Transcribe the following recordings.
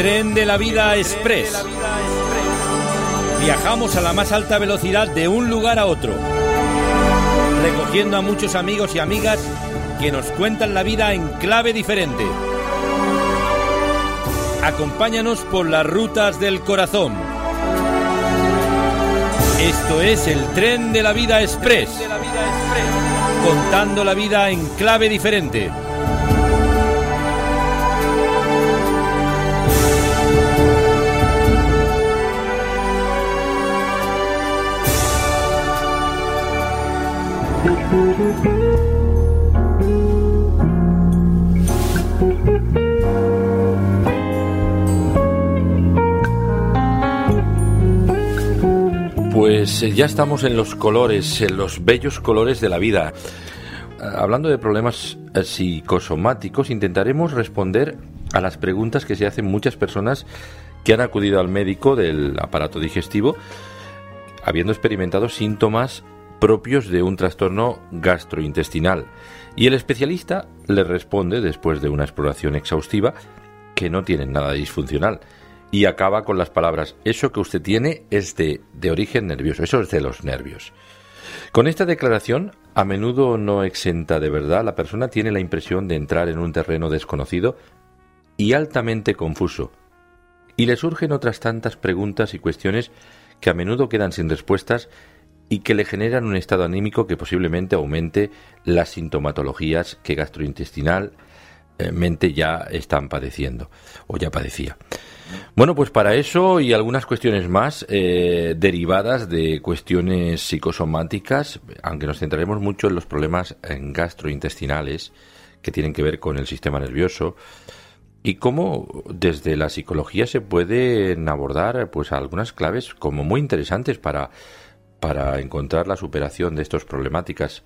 tren de la vida express. Viajamos a la más alta velocidad de un lugar a otro, recogiendo a muchos amigos y amigas que nos cuentan la vida en clave diferente. Acompáñanos por las rutas del corazón. Esto es el tren de la vida express, contando la vida en clave diferente. Pues eh, ya estamos en los colores, en los bellos colores de la vida. Eh, Hablando de problemas eh, psicosomáticos, intentaremos responder a las preguntas que se hacen muchas personas que han acudido al médico del aparato digestivo habiendo experimentado síntomas propios de un trastorno gastrointestinal. Y el especialista le responde, después de una exploración exhaustiva, que no tienen nada disfuncional. Y acaba con las palabras, eso que usted tiene es de, de origen nervioso, eso es de los nervios. Con esta declaración, a menudo no exenta de verdad, la persona tiene la impresión de entrar en un terreno desconocido y altamente confuso. Y le surgen otras tantas preguntas y cuestiones que a menudo quedan sin respuestas y que le generan un estado anímico que posiblemente aumente las sintomatologías que gastrointestinalmente ya están padeciendo o ya padecía. Bueno, pues para eso y algunas cuestiones más eh, derivadas de cuestiones psicosomáticas, aunque nos centraremos mucho en los problemas gastrointestinales que tienen que ver con el sistema nervioso, y cómo desde la psicología se pueden abordar pues algunas claves como muy interesantes para, para encontrar la superación de estas problemáticas.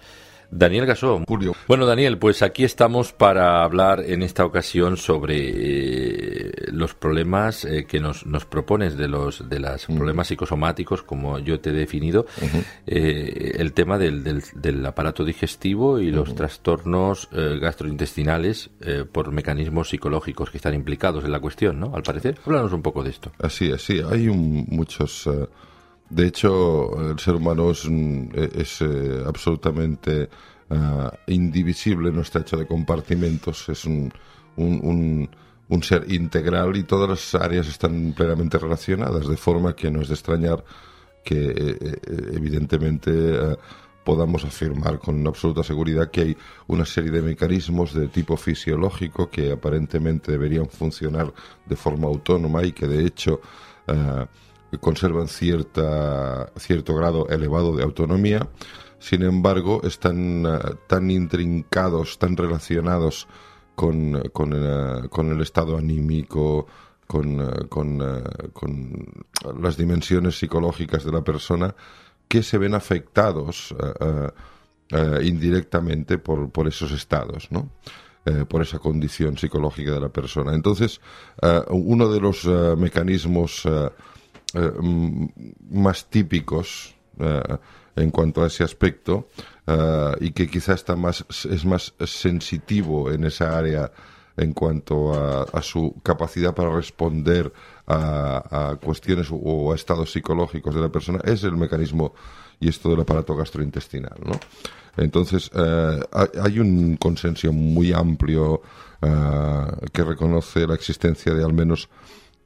Daniel Gasó. Julio. Bueno, Daniel, pues aquí estamos para hablar en esta ocasión sobre eh, los problemas eh, que nos, nos propones de los de los problemas psicosomáticos, como yo te he definido, eh, el tema del, del, del, aparato digestivo y los trastornos eh, gastrointestinales por mecanismos psicológicos que están implicados en la cuestión, ¿no? Al parecer, háblanos un poco de esto. Así es, sí, hay un, muchos... Uh, de hecho, el ser humano es, es eh, absolutamente uh, indivisible, no está hecho de compartimentos, es un, un, un, ser integral y todas las áreas están plenamente relacionadas, de forma que no es de extrañar que eh, evidentemente uh, podamos afirmar con absoluta seguridad que hay una serie de mecanismos de tipo fisiológico que aparentemente deberían funcionar de forma autónoma y que de hecho uh, conservan cierta, cierto grado elevado de autonomía, sin embargo, están uh, tan intrincados, tan relacionados con, con, con el estado anímico, con, uh, con, con, las dimensiones psicológicas de la persona, que se ven afectados indirectamente por, por, esos estados, ¿no? Eh, por esa condición psicológica de la persona. Entonces, uno de los mecanismos eh, más típicos eh, en cuanto a ese aspecto eh, y que quizá está más, es más sensitivo en esa área en cuanto a, a su capacidad para responder a, cuestiones o, a estados psicológicos de la persona es el mecanismo y esto del aparato gastrointestinal, ¿no? Entonces, hay un consenso muy amplio que reconoce la existencia de al menos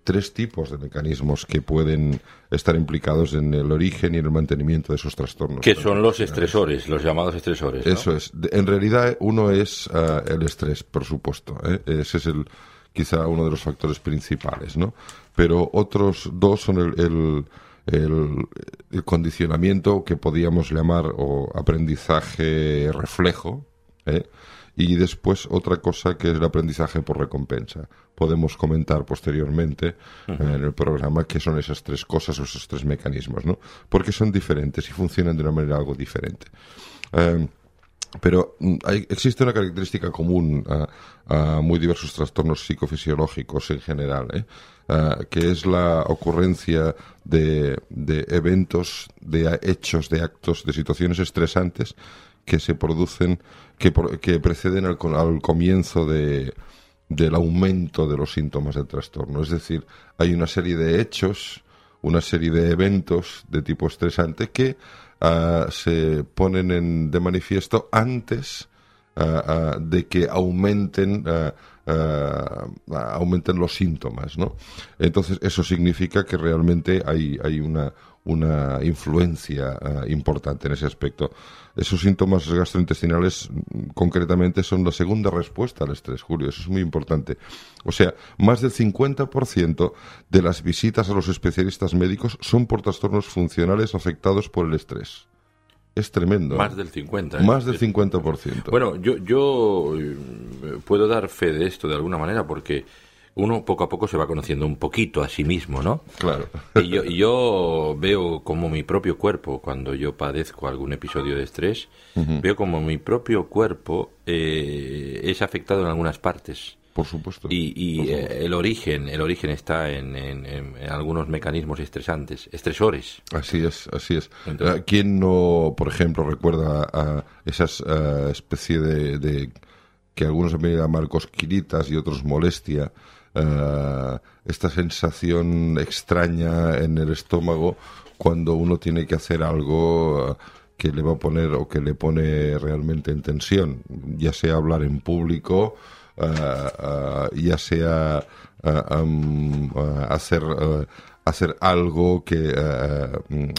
tres tipos de mecanismos que pueden estar implicados en el origen y en el mantenimiento de esos trastornos. Que son los estresores, los llamados estresores. ¿no? Eso es. En realidad, uno es uh, el estrés, por supuesto. ¿eh? Ese es el quizá uno de los factores principales, ¿no? Pero otros dos son el, el, el, el condicionamiento que podíamos llamar o aprendizaje reflejo, ¿eh? Y después otra cosa que es el aprendizaje por recompensa. Podemos comentar posteriormente en el programa qué son esas tres cosas o esos tres mecanismos, ¿no? Porque son diferentes y funcionan de una manera algo diferente. Eh, pero mm, hay, existe una característica común a, a, muy diversos trastornos psicofisiológicos en general, ¿eh? uh, que es la ocurrencia de, de, eventos, de hechos, de actos, de situaciones estresantes que se producen, que, que preceden al, al comienzo de, del aumento de los síntomas del trastorno. Es decir, hay una serie de hechos, una serie de eventos de tipo estresante que uh, se ponen en, de manifiesto antes uh, uh, de que aumenten aumenten los síntomas, ¿no? Entonces eso significa que realmente hay, hay una, una influencia uh, importante en ese aspecto. Esos síntomas gastrointestinales concretamente son la segunda respuesta al estrés, Julio, eso es muy importante. O sea, más del 50% de las visitas a los especialistas médicos son por trastornos funcionales afectados por el estrés. Es tremendo. Más del 50. ¿eh? Más del 50%. Bueno, yo, yo puedo dar fe de esto de alguna manera porque uno poco a poco se va conociendo un poquito a sí mismo, ¿no? Claro. Y yo, yo veo como mi propio cuerpo, cuando yo padezco algún episodio de estrés, uh -huh. veo como mi propio cuerpo eh, es afectado en algunas partes. Por supuesto. Y, y Por eh, el origen, el origen está en, en, en, en, algunos mecanismos estresantes, estresores. Así es, así es. Entonces, ¿Quién no, por ejemplo, recuerda a esas especie de, de, que algunos me llaman cosquilitas y otros molestia? Uh, esta sensación extraña en el estómago cuando uno tiene que hacer algo uh, que le va a poner o que le pone realmente en tensión, ya sea hablar en público, uh, ya sea um, hacer hacer algo que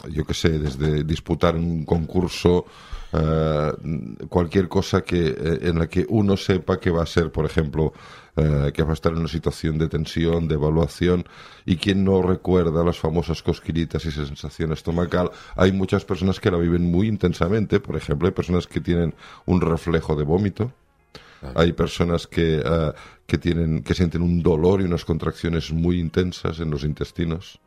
yo que sé, desde disputar un concurso Uh, cualquier cosa que eh, en la que uno sepa que va a ser, por ejemplo, que va a estar en una situación de tensión, de evaluación, y quien no recuerda las famosas cosquillitas y sensación estomacal, hay muchas personas que la viven muy intensamente, por ejemplo, hay personas que tienen un reflejo de vómito, Hay personas que, uh, que, tienen, que sienten un dolor y unas contracciones muy intensas en los intestinos.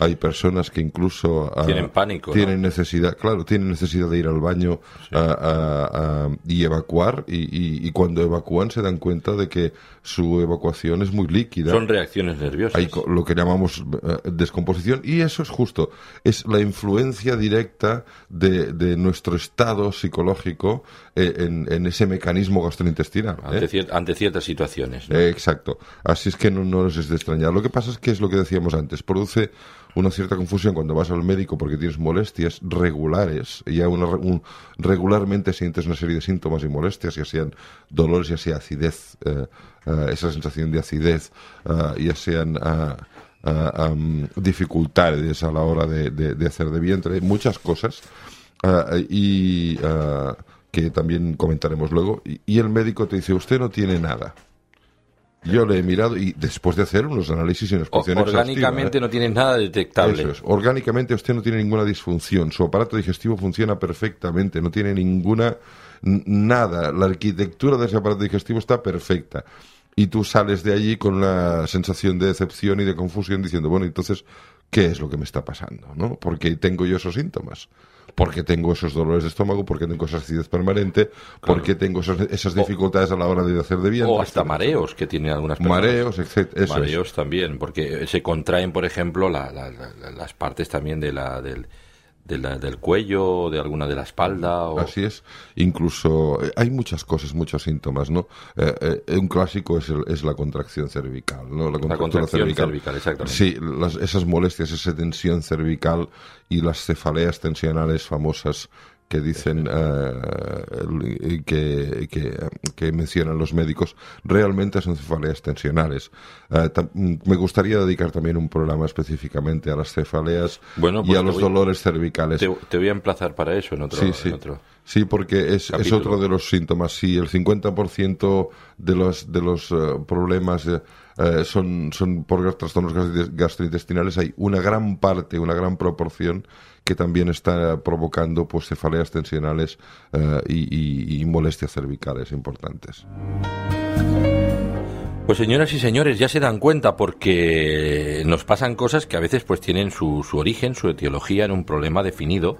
Hay personas que incluso uh, tienen pánico, tienen ¿no? necesidad, claro, tienen necesidad de ir al baño sí. uh, y evacuar y, y, y, cuando evacúan se dan cuenta de que su evacuación es muy líquida. Son reacciones nerviosas. Hay lo que llamamos uh, descomposición y eso es justo, es la influencia directa de, de nuestro estado psicológico eh, en, en, ese mecanismo gastrointestinal. Ante, ¿eh? cier ante ciertas situaciones. ¿no? exacto. Así es que no, no es de extrañar. Lo que pasa es que es lo que decíamos antes, produce una cierta confusión cuando vas al médico porque tienes molestias regulares, ya una, un, regularmente sientes una serie de síntomas y molestias, ya sean dolores, ya sea acidez, uh, uh, esa sensación de acidez, uh, ya sean dificultades a la hora de, hacer de vientre, muchas cosas, y que también comentaremos luego, y, y el médico te dice, usted no tiene nada. Yo le he mirado y después de hacer unos análisis y una exposición Orgánicamente ¿eh? no tiene nada detectable. Eso es. Orgánicamente usted no tiene ninguna disfunción. Su aparato digestivo funciona perfectamente. No tiene ninguna... Nada. La arquitectura de ese aparato digestivo está perfecta. Y tú sales de allí con una sensación de decepción y de confusión diciendo, bueno, entonces, ¿qué es lo que me está pasando? ¿no? ¿Por qué tengo yo esos síntomas? porque tengo esos dolores de estómago, porque tengo esa acidez permanente, claro. porque tengo esas, esas dificultades o, a la hora de hacer de bien. O hasta mareos que tienen algunas personas. Mareos, etc. mareos es. también, porque se contraen, por ejemplo, la, la, la, las partes también de la, del, de la, del cuello, de alguna de la espalda. O... Así es. Incluso eh, hay muchas cosas, muchos síntomas, ¿no? Eh, eh, un clásico es, el, es, la contracción cervical, ¿no? La, la contracción cervical. cervical. exactamente. Sí, las, esas molestias, esa tensión cervical y las cefaleas tensionales famosas que dicen uh, que, que, que, mencionan los médicos realmente son cefaleas tensionales. Uh, me gustaría dedicar también un programa específicamente a las cefaleas bueno, pues y a los voy, dolores cervicales. Te, te, voy a emplazar para eso en otro. Sí, sí. En otro. Sí, porque es, es otro de los síntomas. Sí, el 50% de los, de los eh, problemas eh, eh, son, son por trastornos gastrointestinales. Hay una gran parte, una gran proporción que también está provocando pues, cefaleas tensionales y, y molestias cervicales importantes. Pues señoras y señores, ya se dan cuenta porque nos pasan cosas que a veces pues tienen su, su origen, su etiología en un problema definido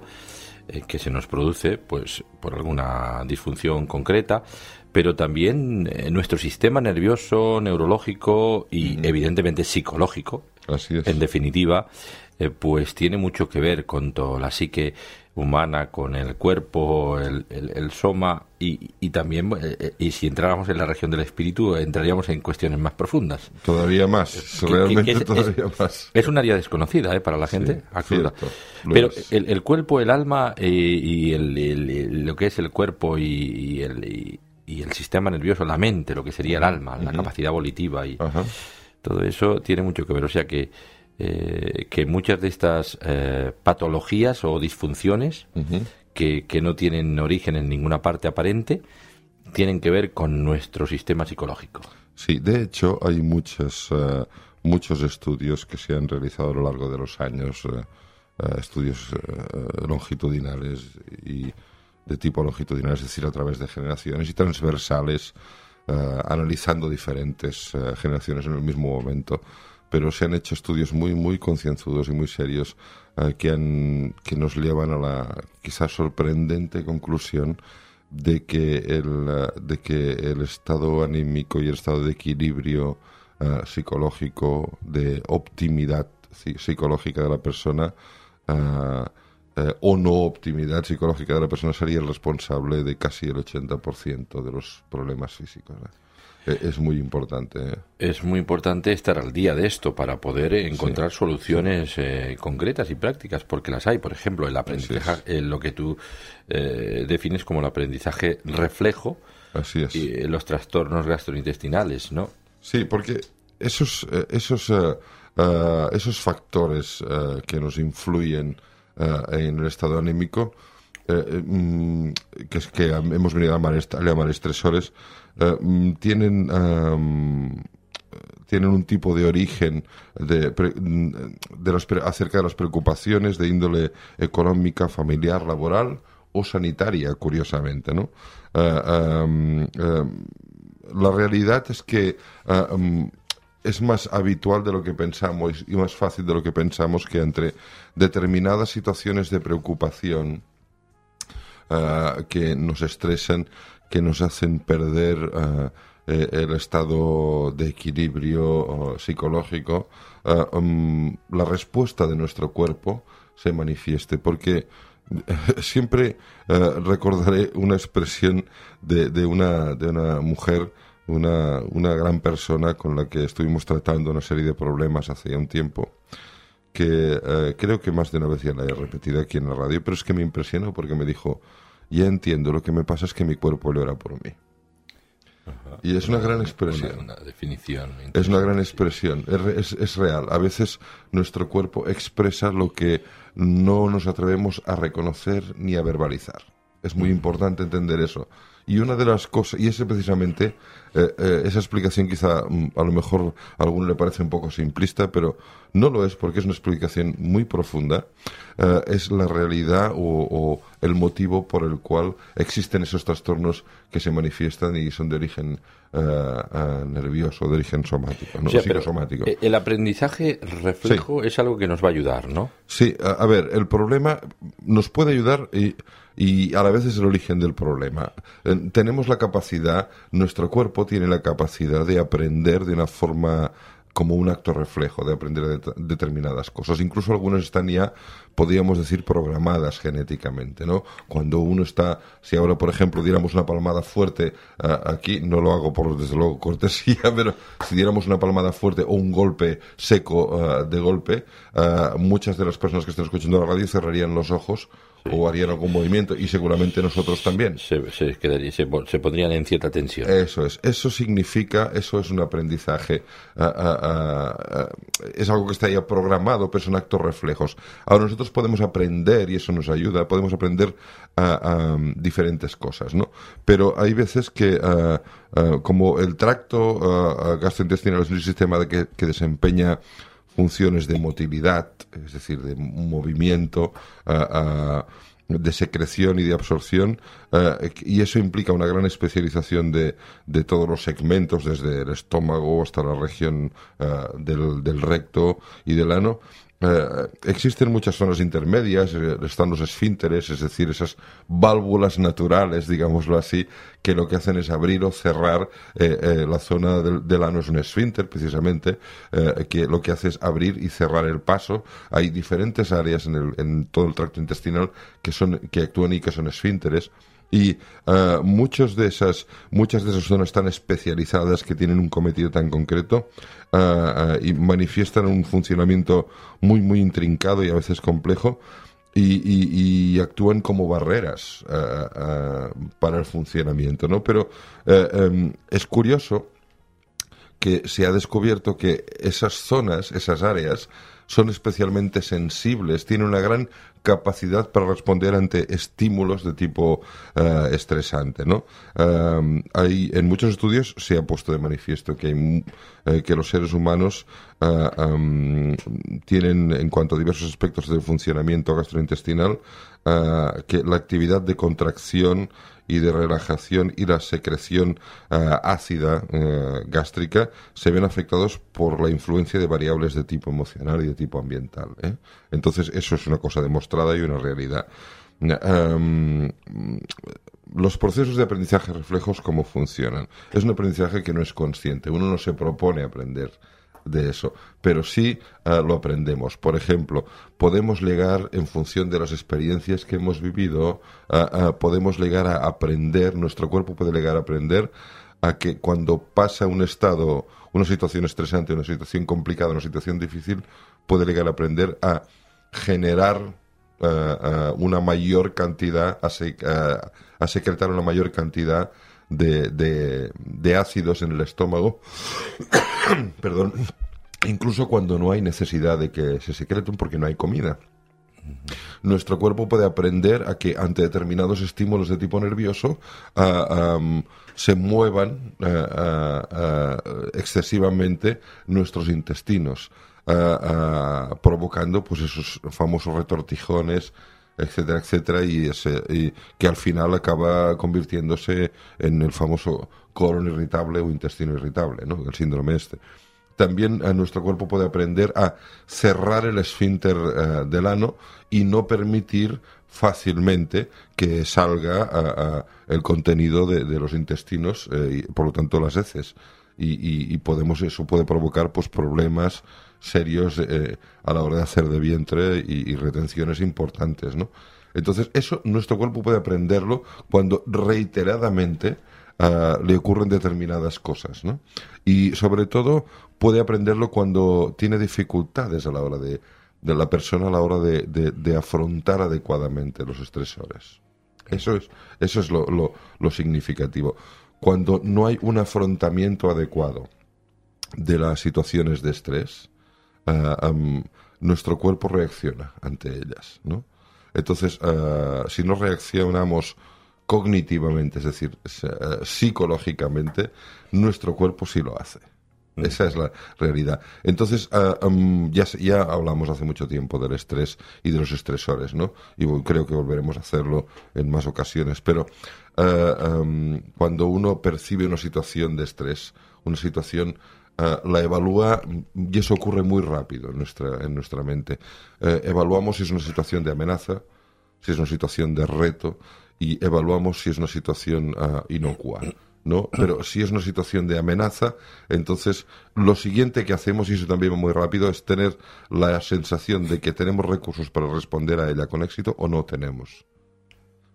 eh, que se nos produce pues por alguna disfunción concreta, pero también eh, nuestro sistema nervioso, neurológico y evidentemente psicológico, en definitiva, eh, pues tiene mucho que ver con toda la psique humana, con el cuerpo, el, el, soma y, y también, eh, eh, y si entráramos en la región del espíritu, entraríamos en cuestiones más profundas. Todavía más, realmente es, todavía más. Es un área desconocida ¿eh? para la gente, Pero el, el, cuerpo, el alma y el, lo que es el cuerpo y, el, y, el sistema nervioso, la mente, lo que sería el alma, la capacidad volitiva y todo eso tiene mucho que ver. O sea que eh, que muchas de estas eh, patologías o disfunciones que, que, no tienen origen en ninguna parte aparente tienen que ver con nuestro sistema psicológico. Sí, de hecho hay muchos, eh, muchos estudios que se han realizado a lo largo de los años, estudios longitudinales y de tipo longitudinal, es decir, a través de generaciones y transversales, analizando diferentes generaciones en el mismo momento pero se han hecho estudios muy, muy concienzudos y muy serios eh, que, han, que nos llevan a la quizás sorprendente conclusión de que el, eh, de que el estado anímico y el estado de equilibrio eh, psicológico, de optimidad psicológica de la persona, o no optimidad psicológica de la persona sería el responsable de casi el 80% de los problemas físicos. Es muy importante. ¿eh? Es muy importante estar al día de esto para poder encontrar soluciones eh, concretas y prácticas, porque las hay. Por ejemplo, el aprendizaje, lo que tú defines como el aprendizaje reflejo Así es. y los trastornos gastrointestinales, ¿no? Sí, porque esos, esos, esos factores que nos influyen en el estado anímico, mm, que es que hemos venido a llamar, a llamar estresores, eh, mm, tienen tienen un tipo de origen de, mm, de acerca de las preocupaciones de índole económica, familiar, laboral o sanitaria, curiosamente, ¿no? Eh, la realidad es que es más habitual de lo que pensamos y más fácil de lo que pensamos que entre determinadas situaciones de preocupación eh, que nos estresan que nos hacen perder eh, eh, el estado de equilibrio psicológico, eh, um, la respuesta de nuestro cuerpo se manifieste. Porque siempre recordaré una expresión de, de, una, de una mujer, una, una gran persona con la que estuvimos tratando una serie de problemas hace ya un tiempo que creo que más de una vez ya la he repetido aquí en la radio, pero es que me impresionó porque me dijo, ya entiendo, lo que me pasa es que mi cuerpo llora por mí. y es una, gran expresión. Una, definición. Es una gran expresión, es, es, real. A veces nuestro cuerpo expresa lo que no nos atrevemos a reconocer ni a verbalizar. Es muy importante entender eso. Y una de las cosas, y ese precisamente, eh, eh, esa explicación quizá mm, a lo mejor a alguno le parece un poco simplista, pero no lo es porque es una explicación muy profunda. Eh, es la realidad o, el motivo por el cual existen esos trastornos que se manifiestan y son de origen nervioso, de origen somático, no psicosomático. el aprendizaje reflejo es algo que nos va a ayudar, ¿no? Sí, a ver, el problema nos puede ayudar y y a la vez es el origen del problema. Eh, tenemos la capacidad, nuestro cuerpo tiene la capacidad de aprender de una forma como un acto reflejo de aprender determinadas cosas. Incluso algunas están ya, podríamos decir, programadas genéticamente, ¿no? Cuando uno está, si ahora, por ejemplo, diéramos una palmada fuerte eh, aquí, no lo hago por, desde luego, cortesía, pero si diéramos una palmada fuerte o un golpe seco eh, de golpe, muchas de las personas que están escuchando la radio cerrarían los ojos o harían algún movimiento y seguramente nosotros también. Se, se, quedaría, se, se, pondrían en cierta tensión. Eso es. Eso significa, eso es un aprendizaje. Es algo que está ya programado, pero son actos reflejos. Ahora nosotros podemos aprender, y eso nos ayuda, podemos aprender diferentes cosas, ¿no? Pero hay veces que, como el tracto gastrointestinal es un sistema de que, que desempeña funciones de motilidad, es decir, de movimiento, uh, de secreción y de absorción, uh, y eso implica una gran especialización de, de, todos los segmentos, desde el estómago hasta la región del, del recto y del ano, eh, existen muchas zonas intermedias, eh, están los esfínteres, es decir, esas válvulas naturales, digámoslo así, que lo que hacen es abrir o cerrar eh, la zona del, del, ano es un esfínter, precisamente, que lo que hace es abrir y cerrar el paso. Hay diferentes áreas en, el, en todo el tracto intestinal que, son, que actúan y que son esfínteres y uh, muchos de esas, muchas de esas zonas tan especializadas que tienen un cometido tan concreto uh, uh, y manifiestan un funcionamiento muy, muy intrincado y a veces complejo y, actúan como barreras para el funcionamiento, ¿no? Pero um, es curioso que se ha descubierto que esas zonas, esas áreas, son especialmente sensibles, tienen una gran capacidad para responder ante estímulos de tipo uh, estresante, ¿no? Uh, hay, en muchos estudios se ha puesto de manifiesto que, hay, uh, que los seres humanos um, tienen, en cuanto a diversos aspectos del funcionamiento gastrointestinal, que la actividad de contracción y de relajación y la secreción uh, ácida uh, gástrica se ven afectados por la influencia de variables de tipo emocional y de tipo ambiental. ¿eh? Entonces, eso es una cosa demostrada y una realidad. Um, los procesos de aprendizaje reflejos, ¿cómo funcionan? Es un aprendizaje que no es consciente. Uno no se propone aprender de eso, pero sí uh, lo aprendemos. Por ejemplo, podemos llegar, en función de las experiencias que hemos vivido, uh, uh, podemos llegar a aprender, nuestro cuerpo puede llegar a aprender a que cuando pasa un estado, una situación estresante, una situación complicada, una situación difícil, puede llegar a aprender a generar una mayor cantidad, a, a secretar una mayor cantidad de, de, ácidos en el estómago, perdón, incluso cuando no hay necesidad de que se secreten porque no hay comida. Nuestro cuerpo puede aprender a que ante determinados estímulos de tipo nervioso uh, se muevan uh, uh, excesivamente nuestros intestinos, provocando pues esos famosos retortijones etcétera, etcétera, y, ese, y que al final acaba convirtiéndose en el famoso colon irritable o intestino irritable, ¿no? El síndrome este. También eh, nuestro cuerpo puede aprender a cerrar el esfínter eh, del ano y no permitir fácilmente que salga el contenido de, los intestinos eh, y por lo tanto las heces y, y, y, podemos eso puede provocar pues problemas serios eh, a la hora de hacer de vientre y, retenciones importantes, ¿no? Entonces, eso nuestro cuerpo puede aprenderlo cuando reiteradamente uh, le ocurren determinadas cosas, ¿no? Y sobre todo puede aprenderlo cuando tiene dificultades a la hora de, de la persona a la hora de, de, afrontar adecuadamente los estresores. Eso es, eso es lo, lo significativo. Cuando no hay un afrontamiento adecuado de las situaciones de estrés, uh, um, nuestro cuerpo reacciona ante ellas, ¿no? Entonces, uh, si no reaccionamos cognitivamente, es decir, uh, psicológicamente, nuestro cuerpo sí lo hace. Mm. Esa es la realidad. Entonces, uh, um, ya, ya hablamos hace mucho tiempo del estrés y de los estresores, ¿no? Y creo que volveremos a hacerlo en más ocasiones. Pero um, cuando uno percibe una situación de estrés, una situación uh, la evalúa y eso ocurre muy rápido en nuestra, en nuestra mente. Uh, evaluamos si es una situación de amenaza, si es una situación de reto y evaluamos si es una situación uh, inocua. ¿no? Pero si es una situación de amenaza, entonces lo siguiente que hacemos, y eso también va muy rápido, es tener la sensación de que tenemos recursos para responder a ella con éxito o no tenemos.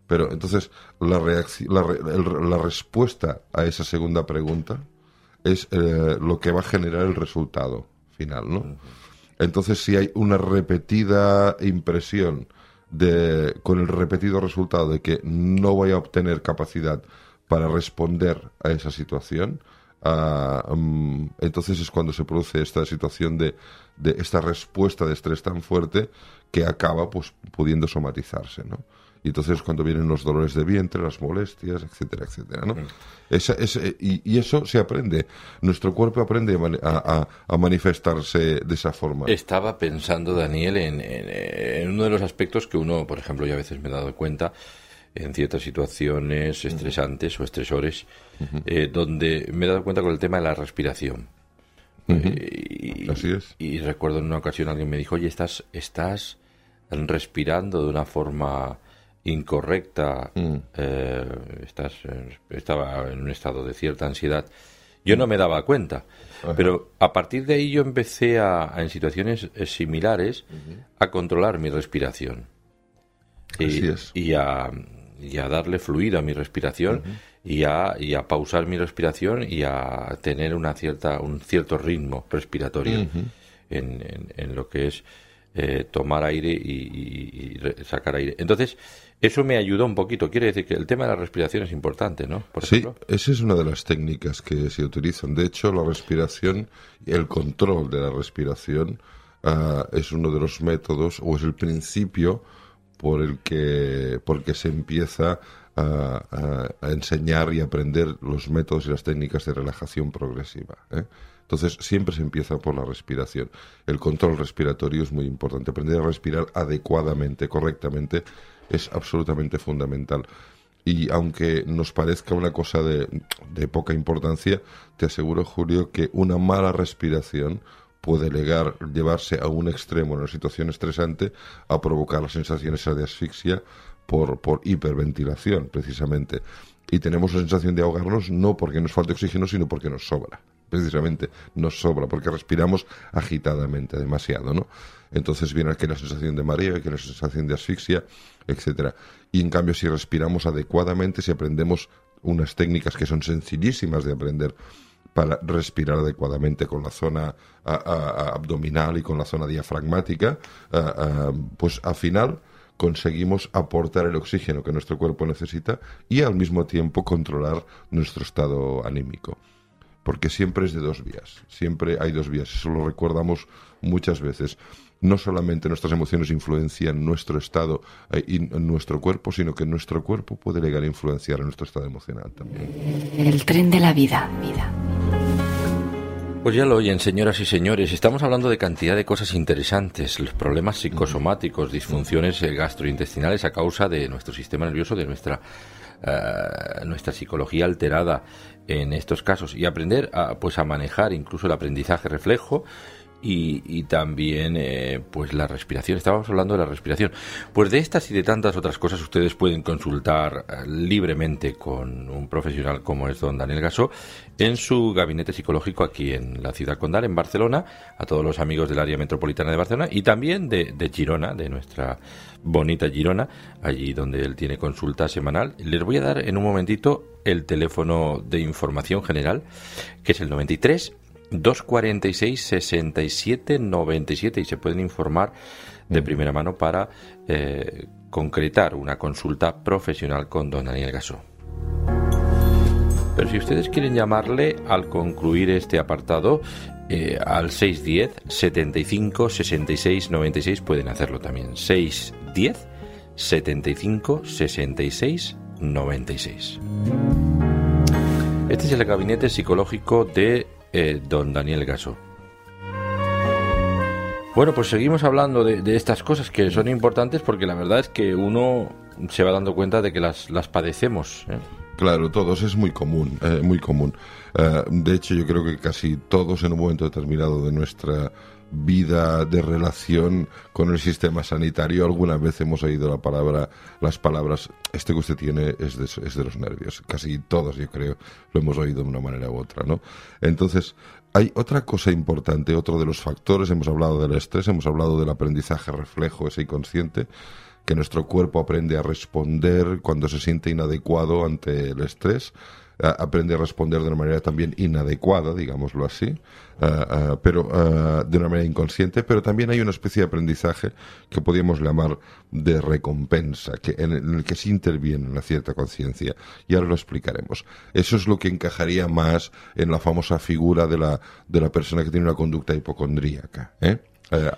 Pero entonces la, la, la respuesta a esa segunda pregunta es eh, lo que va a generar el resultado final, ¿no? Uh. Entonces, si hay una repetida impresión de, con el repetido resultado de que no voy a obtener capacidad para responder a esa situación, mm, entonces es cuando se produce esta situación de, de esta respuesta de estrés tan fuerte que acaba pues pudiendo somatizarse, ¿no? Y entonces cuando vienen los dolores de vientre, las molestias, etcétera, etcétera, ¿no? Esa, y, eso se aprende. Nuestro cuerpo aprende a, a, manifestarse de esa forma. Estaba pensando, Daniel, en, en, uno de los aspectos que uno, por ejemplo, yo a veces me he dado cuenta, en ciertas situaciones estresantes o estresores, eh, donde me he dado cuenta con el tema de la respiración. Eh, Así es. Y recuerdo en una ocasión alguien me dijo, oye, estás, estás respirando de una forma incorrecta, mm. eh, estás, estaba en un estado de cierta ansiedad. Yo no me daba cuenta, pero a partir de ahí yo empecé a, en situaciones eh, similares a controlar mi respiración. y, es. y, a, y, a, darle fluido a mi respiración y, a, y a pausar mi respiración y a tener una cierta, un cierto ritmo respiratorio en, en, lo que es eh, tomar aire y, sacar aire. Entonces, eso me ayudó un poquito. Quiere decir que el tema de la respiración es importante, ¿no? sí, esa es una de las técnicas que se utilizan. De hecho, la respiración, el control de la respiración ah, es uno de los métodos o es el principio por el que, por se empieza a, enseñar y aprender los métodos y las técnicas de relajación progresiva. ¿eh? Entonces, siempre se empieza por la respiración. El control respiratorio es muy importante. Aprender a respirar adecuadamente, correctamente, es absolutamente fundamental. Y aunque nos parezca una cosa de, poca importancia, te aseguro, Julio, que una mala respiración puede llegar, llevarse a un extremo en una situación estresante a provocar la sensación esa de asfixia por, por hiperventilación, precisamente. Y tenemos la sensación de ahogarnos no porque nos falte oxígeno, sino porque nos sobra precisamente nos sobra, porque respiramos agitadamente, demasiado, ¿no? Entonces viene aquí la sensación de mareo, aquí la sensación de asfixia, etcétera. Y en cambio, si respiramos adecuadamente, si aprendemos unas técnicas que son sencillísimas de aprender para respirar adecuadamente con la zona abdominal y con la zona diafragmática, pues al final conseguimos aportar el oxígeno que nuestro cuerpo necesita y al mismo tiempo controlar nuestro estado anímico porque siempre es de dos vías, siempre hay dos vías, eso lo recordamos muchas veces. No solamente nuestras emociones influencian nuestro estado eh, y nuestro cuerpo, sino que nuestro cuerpo puede llegar a influenciar en nuestro estado emocional también. El tren de la vida, vida. Pues ya lo oyen, señoras y señores, estamos hablando de cantidad de cosas interesantes, los problemas psicosomáticos, disfunciones eh, gastrointestinales a causa de nuestro sistema nervioso, de nuestra eh, nuestra psicología alterada en estos casos y aprender a, pues a manejar incluso el aprendizaje reflejo y, también eh, pues la respiración. Estábamos hablando de la respiración. Pues de estas y de tantas otras cosas ustedes pueden consultar eh, libremente con un profesional como es don Daniel Gasó en su gabinete psicológico aquí en la ciudad condal, en Barcelona, a todos los amigos del área metropolitana de Barcelona y también de, Girona, de nuestra bonita Girona, allí donde él tiene consulta semanal. Les voy a dar en un momentito el teléfono de información general, que es el 93 246 67 97 y se pueden informar de mm. primera mano para eh, concretar una consulta profesional con don Daniel Gasó. Pero si ustedes quieren llamarle al concluir este apartado eh, al 610 75 66 96 pueden hacerlo también. 610 75 66 96. Este es el gabinete psicológico de eh, don Daniel Gaso. Bueno, pues seguimos hablando de, estas cosas que son importantes porque la verdad es que uno se va dando cuenta de que las, las padecemos. ¿eh? Claro, todos, es muy común, eh, muy común. de hecho, yo creo que casi todos en un momento determinado de nuestra vida de relación con el sistema sanitario. Alguna vez hemos oído la palabra, las palabras, este que usted tiene es de, es de los nervios. Casi todos, yo creo, lo hemos oído de una manera u otra, ¿no? Entonces, hay otra cosa importante, otro de los factores, hemos hablado del estrés, hemos hablado del aprendizaje reflejo, ese inconsciente, que nuestro cuerpo aprende a responder cuando se siente inadecuado ante el estrés. Aprende a responder de una manera también inadecuada, digámoslo así, pero de una manera inconsciente, pero también hay una especie de aprendizaje que podríamos llamar de recompensa, que, en, el que se interviene una cierta conciencia. Y ahora lo explicaremos. Eso es lo que encajaría más en la famosa figura de la, de la persona que tiene una conducta hipocondríaca. ¿eh? Eh,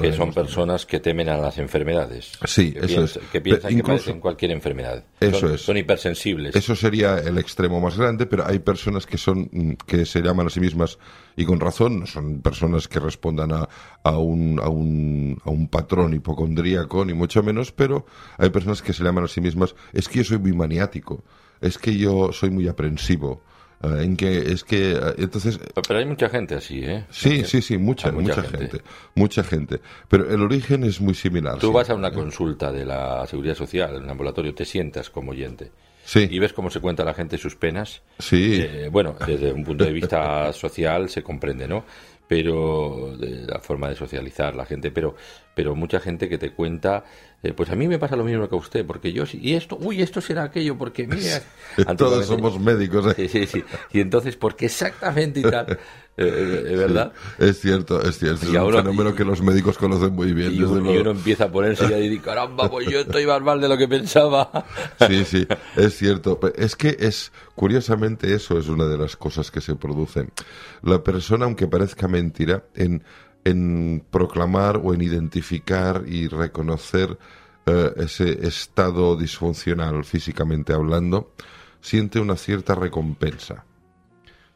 que son personas que temen a las enfermedades. Sí, que eso es. Que piensan que padecen cualquier enfermedad. Eso son, es. Son hipersensibles. Eso sería el extremo más grande, pero hay personas que son mm, que se llaman a sí mismas y con razón, son personas que respondan a, a, un, a, un, a un patrón hipocondríaco, ni mucho menos, pero hay personas que se llaman a sí mismas, es que yo soy muy maniático, es que yo soy muy aprensivo eh, en que es que eh, entonces pero hay mucha gente así eh sí sí sí mucha mucha, gente. mucha gente pero el origen es muy similar tú vas a una consulta de la seguridad social en un ambulatorio te sientas como oyente Sí. y ves cómo se cuenta la gente sus penas. Sí. Eh, bueno, desde un punto de vista social se comprende, ¿no? Pero de la forma de socializar la gente, pero pero mucha gente que te cuenta, eh, pues a mí me pasa lo mismo que a usted, porque yo, y esto, uy, esto será aquello, porque mira... Todos somos médicos, ¿eh? Sí, sí, sí. Y entonces, porque exactamente y tal, eh, ¿verdad? es cierto, es cierto. es un fenómeno que los médicos conocen muy bien. Y, uno, empieza a ponerse ya y decir, caramba, pues yo estoy más mal de lo que pensaba. sí, sí, es cierto. Es que es, curiosamente, eso es una de las cosas que se producen. La persona, aunque parezca mentira, en en proclamar o en identificar y reconocer eh, ese estado disfuncional físicamente hablando, siente una cierta recompensa.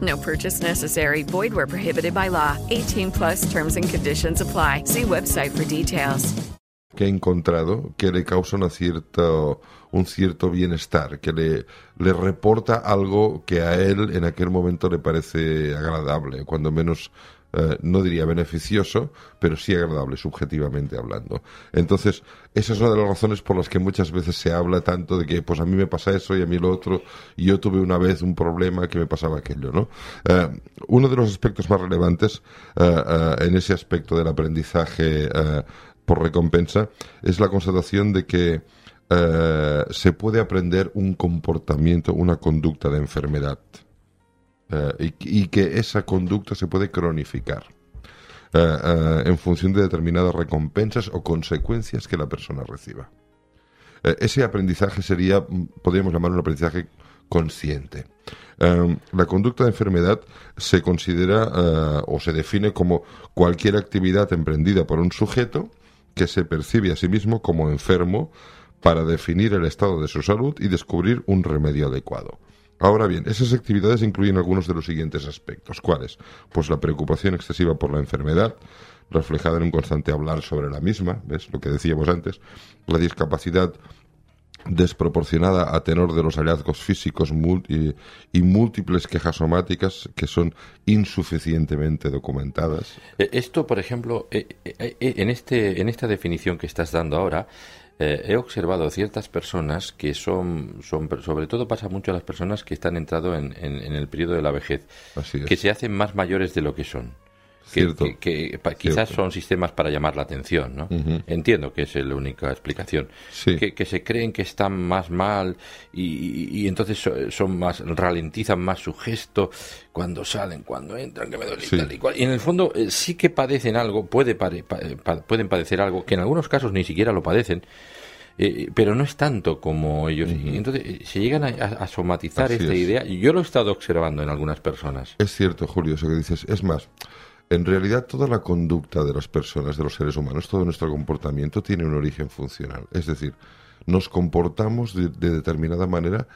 No purchase necessary. Void where prohibited by law. 18 plus terms and conditions apply. See website for details. Que he encontrado que le causa una cierto, un cierto bienestar, que le, le reporta algo que a él en aquel momento le parece agradable, cuando menos eh, no diría beneficioso, pero sí agradable, subjetivamente hablando. Entonces, esa es una de las razones por las que muchas veces se habla tanto de que, pues a mí me pasa eso y a mí lo otro, y yo tuve una vez un problema que me pasaba aquello, ¿no? Eh, uno de los aspectos más relevantes eh, en ese aspecto del aprendizaje por recompensa es la constatación de que se puede aprender un comportamiento, una conducta de enfermedad. Eh, y, que esa conducta se puede cronificar eh, eh, en función de determinadas recompensas o consecuencias que la persona reciba. ese aprendizaje sería, mm, podríamos llamar un aprendizaje consciente. la conducta de enfermedad se considera o se define como cualquier actividad emprendida por un sujeto que se percibe a sí mismo como enfermo para definir el estado de su salud y descubrir un remedio adecuado. Ahora bien, esas actividades incluyen algunos de los siguientes aspectos. ¿Cuáles? Pues la preocupación excesiva por la enfermedad, reflejada en un constante hablar sobre la misma, ¿ves? Lo que decíamos antes, la discapacidad desproporcionada a tenor de los hallazgos físicos y, múltiples quejas somáticas que son insuficientemente documentadas. Eh, esto, por ejemplo, eh, eh, en, este, en esta definición que estás dando ahora, eh, he observado ciertas personas que son, son, sobre todo pasa mucho a las personas que están entrado en, en, el periodo de la vejez, que se hacen más mayores de lo que son. Que, quizás son sistemas para llamar la atención, ¿no? Entiendo que es la única explicación. Que, se creen que están más mal y, entonces son más, ralentizan más su gesto cuando salen, cuando entran, que me duele y tal y cual. Y en el fondo eh, sí que padecen algo, puede pueden padecer algo, que en algunos casos ni siquiera lo padecen, eh, pero no es tanto como ellos. y entonces eh, se llegan a, somatizar esta idea, yo lo he estado observando en algunas personas. Es cierto, Julio, eso que dices. Es más, en realidad toda la conducta de las personas, de los seres humanos, todo nuestro comportamiento tiene un origen funcional. Es decir, nos comportamos de, de determinada manera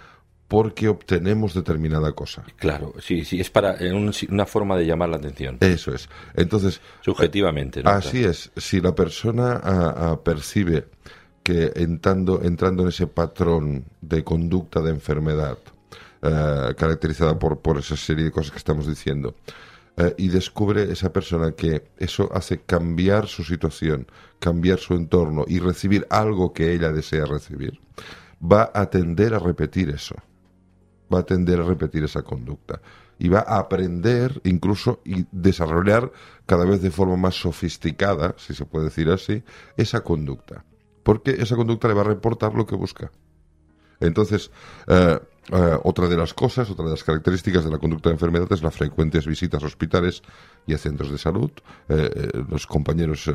porque obtenemos determinada cosa. Claro, sí, sí, es para un- una forma de llamar la atención. Eso es. Entonces, Subjetivamente, ¿no? Así es. Si la persona ah, ah, percibe que entrando, entrando en ese patrón de conducta de enfermedad, eh, caracterizada por, por esa serie de cosas que estamos diciendo, eh, y descubre esa persona que eso hace cambiar su situación, cambiar su entorno y recibir algo que ella desea recibir, va a tender a repetir eso va a tender a repetir esa conducta y va a aprender incluso y desarrollar cada vez de forma más sofisticada, si se puede decir así, esa conducta. Porque esa conducta le va a reportar lo que busca. Entonces, eh, eh, otra de las cosas, otra de las características de la conducta de enfermedad es las frecuentes visitas a hospitales y a centros de salud. Eh, eh, los compañeros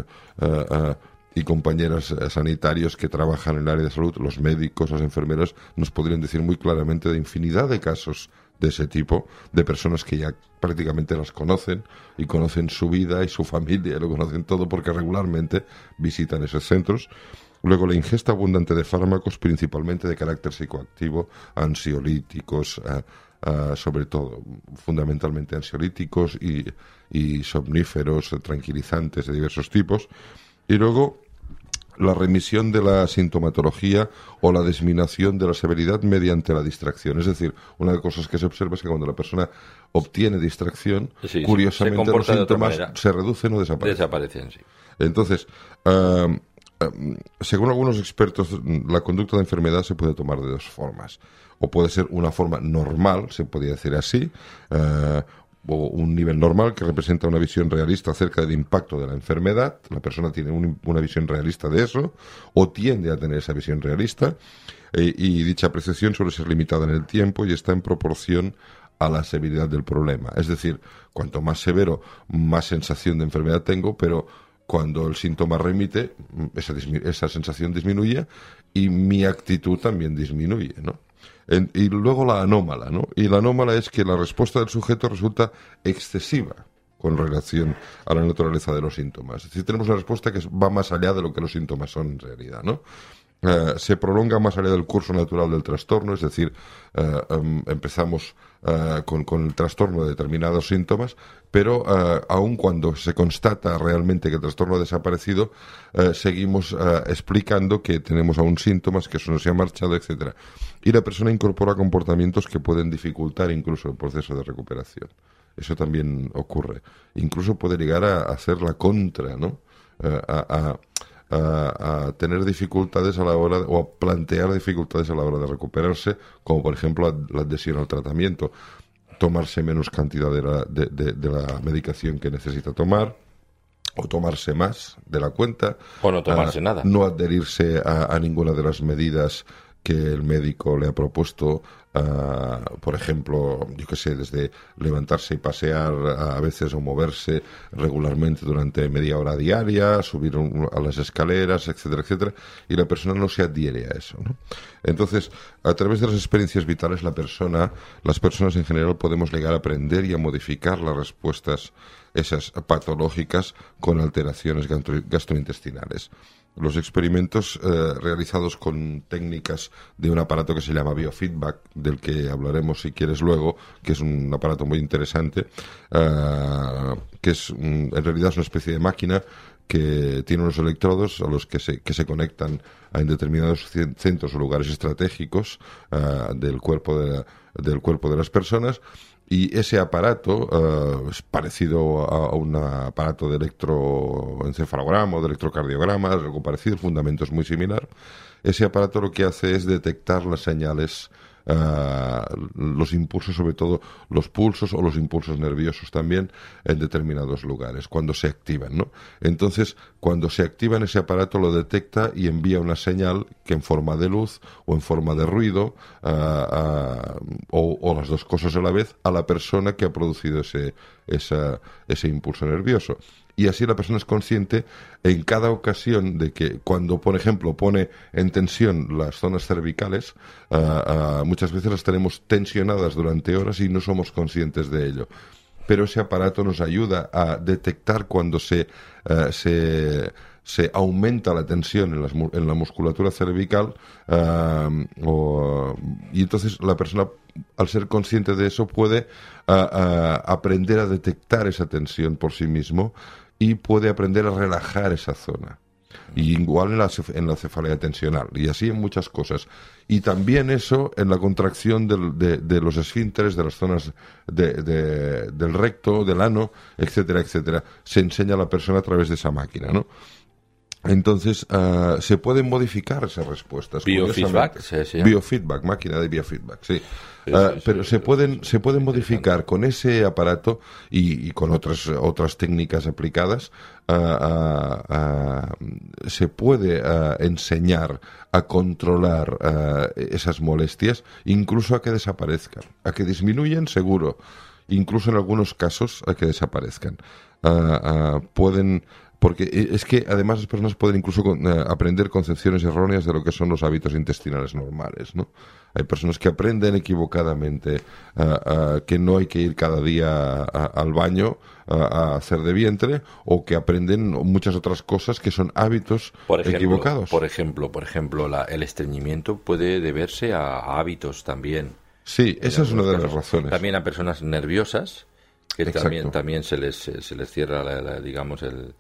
y compañeras sanitarios que trabajan en el área de salud, los médicos, las enfermeras, nos podrían decir muy claramente de infinidad de casos de ese tipo, de personas que ya prácticamente las conocen y conocen su vida y su familia, y lo conocen todo porque regularmente visitan esos centros. Luego, la ingesta abundante de fármacos, principalmente de carácter psicoactivo, ansiolíticos, eh, eh, sobre todo, fundamentalmente ansiolíticos y, y somníferos, tranquilizantes de diversos tipos. Y luego, la remisión de la sintomatología o la disminución de la severidad mediante la distracción. Es decir, una de las cosas que se observa es que cuando la persona obtiene distracción, Sí, curiosamente los síntomas se reducen o desaparecen. Desaparecen, sí. Entonces, eh, según algunos expertos, la conducta de enfermedad se puede tomar de dos formas. O puede ser una forma normal, se podría decir así, eh, o un nivel normal que representa una visión realista acerca del impacto de la enfermedad. La persona tiene un- una visión realista de eso, o tiende a tener esa visión realista, eh, y dicha apreciación suele ser limitada en el tiempo y está en proporción a la severidad del problema. Es decir, cuanto más severo, más sensación de enfermedad tengo, pero cuando el síntoma remite, esa, esa sensación disminuye y mi actitud también disminuye, ¿no? Y luego la anómala, ¿no? Y la anómala es que la respuesta del sujeto resulta excesiva con relación a la naturaleza de los síntomas. Es decir, tenemos una respuesta que va más allá de lo que los síntomas son en realidad, ¿no? Eh, se prolonga más allá del curso natural del trastorno, es decir, eh, em, empezamos eh, con, el trastorno de determinados síntomas, pero aun cuando se constata realmente que el trastorno ha desaparecido, seguimos explicando que tenemos aún síntomas, que eso no se ha marchado, etcétera. Y la persona incorpora comportamientos que pueden dificultar incluso el proceso de recuperación. Eso también ocurre. Incluso puede llegar a hacer la contra, ¿no? A- a tener dificultades a la hora o a plantear dificultades a la hora de recuperarse, como por ejemplo la, adhesión al tratamiento, tomarse menos cantidad de la, de- de- de la medicación que necesita tomar o tomarse más de la cuenta O no tomarse ah, nada. no adherirse a, a ninguna de las medidas que el médico le ha propuesto, ah, por ejemplo, yo qué sé, desde levantarse y pasear a veces o moverse regularmente durante media hora diaria, subir a las escaleras, etcétera, etcétera, y la persona no se adhiere a eso. ¿no? Entonces, a través de las experiencias vitales, la persona, las personas en general podemos llegar a aprender y a modificar las respuestas esas patológicas con alteraciones gastro- gastrointestinales. Los experimentos eh, realizados con técnicas de un aparato que se llama biofeedback, del que hablaremos si quieres luego, que es un aparato muy interesante, eh, que es en realidad es una especie de máquina que tiene unos electrodos a los que se, que se conectan en determinados centros o lugares estratégicos ah, del, cuerpo de la- del cuerpo de las personas y ese aparato ah, es parecido a, a un aparato de electroencefalograma o de electrocardiograma, algo parecido, el fundamento es muy similar. Ese aparato lo que hace es detectar las señales ah, los impulsos, sobre todo los pulsos o los impulsos nerviosos también en determinados lugares, cuando se activan, ¿no? Entonces, cuando se activan ese aparato lo detecta y envía una señal que en forma de luz o en forma de ruido ah, o, o las dos cosas a la vez a la persona que ha producido ese, esa- ese impulso nervioso y así la persona es consciente en cada ocasión de que cuando, por ejemplo, pone en tensión las zonas cervicales, ah, ah, muchas veces las tenemos tensionadas durante horas y no somos conscientes de ello. pero ese aparato nos ayuda a detectar cuando se, eh, se, aumenta la tensión en, la musculatura cervical y entonces la persona al ser consciente de eso puede ah, ah, aprender a detectar esa tensión por sí mismo y puede aprender a relajar esa zona. Y igual en la, en la cefalea tensional, y así en muchas cosas. Y también eso en la contracción del- de, de los esfínteres, de las zonas de- de- del recto, del ano, etcétera, etcétera. Se enseña a la persona a través de esa máquina, ¿no? Entonces, ah, se pueden modificar esas respuestas. Biofeedback, se llama. Biofeedback, máquina de biofeedback, sí. Sí, Ah, sí, sí, pero sí, se sí, pueden, sí, se pueden sí, modificar con ese aparato y, y con otras, otras técnicas aplicadas. ah, se puede enseñar a controlar esas molestias, incluso a que desaparezcan, a que disminuyan seguro, incluso en algunos casos a que desaparezcan. Pueden porque e- es que además las personas pueden incluso con- eh, aprender concepciones erróneas de lo que son los hábitos intestinales normales, ¿no? Hay personas que aprenden equivocadamente ah, ah, que no hay que ir cada día a- al baño a hacer de vientre o que aprenden muchas otras cosas que son hábitos Por ejemplo, equivocados. por ejemplo, por ejemplo, la- el estreñimiento puede deberse a, a hábitos también. sí, esa es una de las razones. También a personas nerviosas que Exacto. también también se les se les cierra la- la- digamos el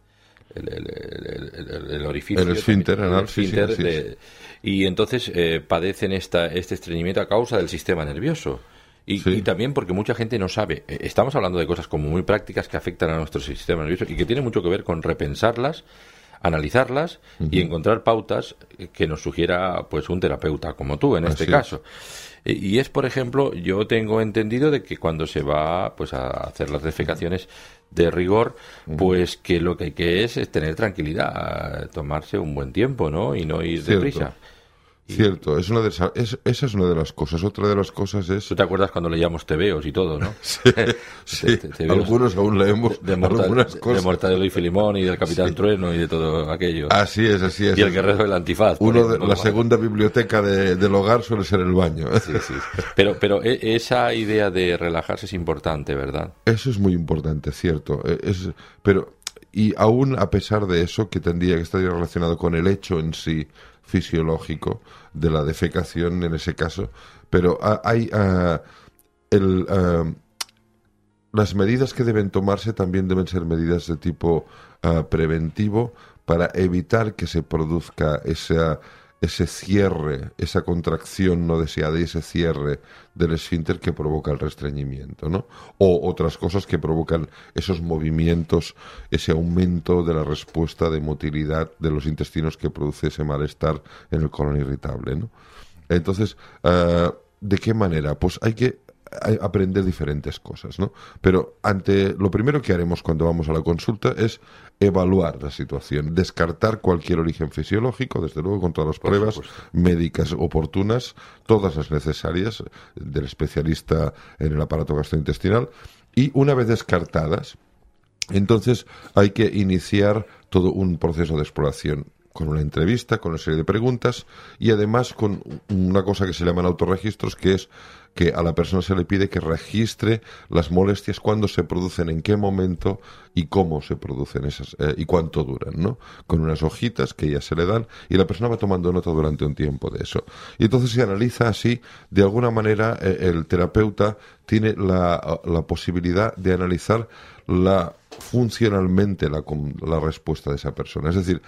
el, el- el- el- el- el orificio El esfínter sí, sí, esfínter de- y entonces eh, padecen esta este estreñimiento a causa del sistema nervioso. Y, Sí. y también porque mucha gente no sabe. Eh, estamos hablando de cosas como muy prácticas que afectan a nuestro sistema nervioso y que tiene mucho que ver con repensarlas analizarlas y encontrar pautas que nos sugiera pues un terapeuta como tú en este Así caso y es, por ejemplo, yo tengo entendido de que cuando se va pues a hacer las defecaciones de rigor, pues que lo que hay que es, es tener tranquilidad, tomarse un buen tiempo, ¿no? Y no ir deprisa. Cierto, es una de esa, es- esa es una de las cosas. Otra de las cosas es... ¿Tú te acuerdas cuando leíamos tebeos y todo, no? Sí, Te- te- tebeos algunos aún leemos de, Morta- algunas de cosas. Mortadelo y Filimón y del Capitán Trueno y de todo aquello. Así es, así es. y el guerrero del antifaz. Uno de, la segunda biblioteca de- del hogar suele ser el baño. Sí, sí. Pero, pero e- esa idea de relajarse es importante, ¿verdad? Eso es muy importante, cierto. Eh, Es, pero, y aún a pesar de eso, que tendría que estar relacionado con el hecho en sí fisiológico de la defecación en ese caso, pero ha- hay ah, el, ah, las medidas que deben tomarse también deben ser medidas de tipo ah, preventivo para evitar que se produzca esa, ese cierre, esa contracción no deseada y ese cierre del esfínter que provoca el restreñimiento, ¿no? O otras cosas que provocan esos movimientos, ese aumento de la respuesta de motilidad de los intestinos que produce ese malestar en el colon irritable, ¿no? Entonces, ah, ¿de qué manera? Pues hay que aprender diferentes cosas, ¿no? Pero ante lo primero que haremos cuando vamos a la consulta es evaluar la situación, descartar cualquier origen fisiológico, desde luego con todas las Por pruebas supuesto. médicas oportunas, todas las necesarias del especialista en el aparato gastrointestinal y una vez descartadas, entonces hay que iniciar todo un proceso de exploración con una entrevista, con una serie de preguntas y además con una cosa que se llaman autorregistros, que es que a la persona se le pide que registre las molestias, cuándo se producen, en qué momento y cómo se producen esas eh, y cuánto duran, ¿no? Con unas hojitas que ya se le dan y la persona va tomando nota durante un tiempo de eso. Y entonces se analiza así, de alguna manera eh, el terapeuta tiene la, la posibilidad de analizar la funcionalmente la, la respuesta de esa persona. Es decir,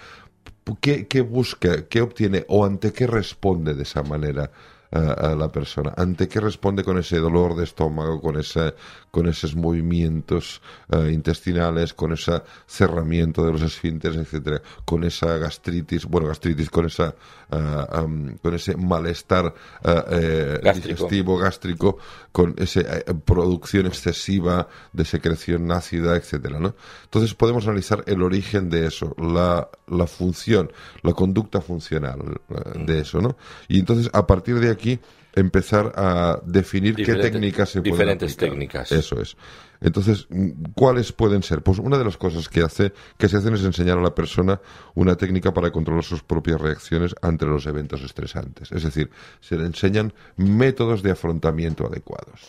¿qué, qué busca, qué obtiene o ante qué responde de esa manera a, a la persona? ¿Ante qué responde con ese dolor de estómago, con, ese, con esos movimientos eh, intestinales, con ese cerramiento de los esfínteres, etcétera, con esa gastritis, bueno, gastritis, con esa am, con ese malestar ah, eh, Gástrico. digestivo, gástrico, con esa producción excesiva de secreción ácida, etcétera, ¿no? Entonces podemos analizar el origen de eso, la, la función, la conducta funcional eh, de eso, ¿no? Y entonces a partir de aquí empezar a definir qué técnicas se pueden diferentes aplicar. técnicas. Eso es. Entonces, ¿cuáles pueden ser? Pues una de las cosas que hace, que se hacen es enseñar a la persona una técnica para controlar sus propias reacciones ante los eventos estresantes. Es decir, se le enseñan métodos de afrontamiento adecuados.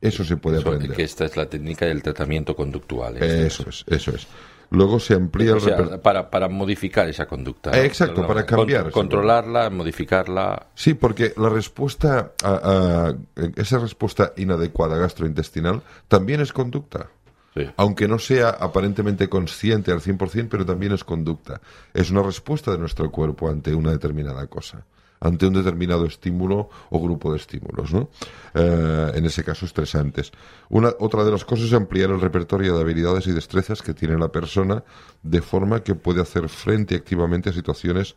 Eso se puede Eso, aprender. que esta es la técnica del tratamiento conductual. Eso es, eso es. Luego se amplía O sea, para, para modificar esa conducta. Eh, exacto, para cambiar Con- controlarla, modificarla. Sí, porque la respuesta a, a- esa respuesta inadecuada gastrointestinal también es conducta. Sí. Aunque no sea aparentemente consciente al 100%, pero también es conducta. Es una respuesta de nuestro cuerpo ante una determinada cosa, ante un determinado estímulo o grupo de estímulos, ¿no? Eh, en ese caso, estresantes. Una, otra de las cosas es ampliar el repertorio de habilidades y destrezas que tiene la persona de forma que puede hacer frente activamente a situaciones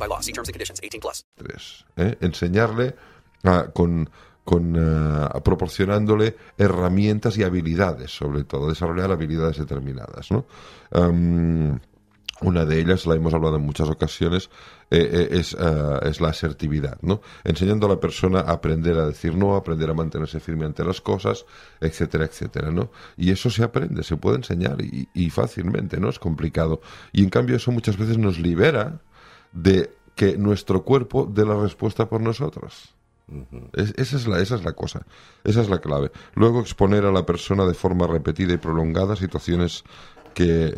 by law. See terms and conditions. 18 plus. ¿eh? enseñarle a- con, con, eh, proporcionándole herramientas y habilidades, sobre todo, desarrollar habilidades determinadas. ¿no? Am, una de ellas, la hemos hablado en muchas ocasiones, eh, eh, es, eh, es la asertividad, ¿no? Enseñando a la persona a aprender a decir no, a aprender a mantenerse firme ante las cosas, etcétera, etcétera, ¿no? Y eso se aprende, se puede enseñar y, y fácilmente, ¿no? Es complicado. Y en cambio eso muchas veces nos libera de que nuestro cuerpo dé la respuesta por nosotros. Es- esa, es la, esa es la cosa, esa es la clave. Luego exponer a la persona de forma repetida y prolongada situaciones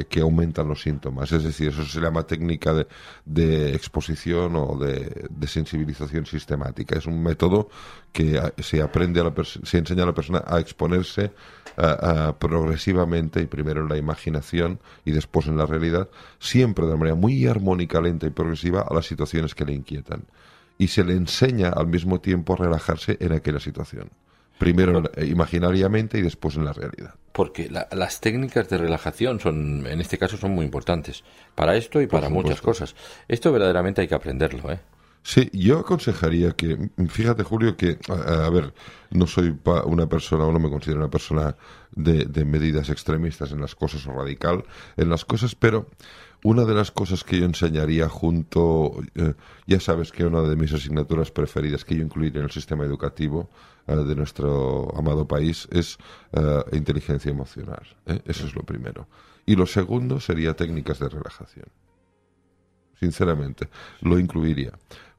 que, aumentan los síntomas. Es decir, eso se llama técnica de, de exposición o de, sensibilización sistemática. Es un método que se aprende a la se enseña a la persona a exponerse a progresivamente y primero en la imaginación y después en la realidad, siempre de manera muy armónica, lenta y progresiva a las situaciones que le inquietan y se le enseña al mismo tiempo a relajarse en aquella situación. Primero eh, imaginariamente y después en la realidad. Porque la- las técnicas de relajación son, en este caso, son muy importantes. Para esto y para muchas cosas. Esto verdaderamente hay que aprenderlo, ¿eh? Sí, yo aconsejaría que, mm, fíjate Julio, que, a, a ver, no soy pa- una persona o no me considero una persona de, de medidas extremistas en las cosas o radical en las cosas, pero una de las cosas que yo enseñaría junto, eh, ya sabes que una de mis asignaturas preferidas que yo incluiría en el sistema educativo eh, de nuestro amado país es eh, inteligencia emocional. Eso es lo primero. Y lo segundo sería técnicas de relajación. Sinceramente, lo incluiría.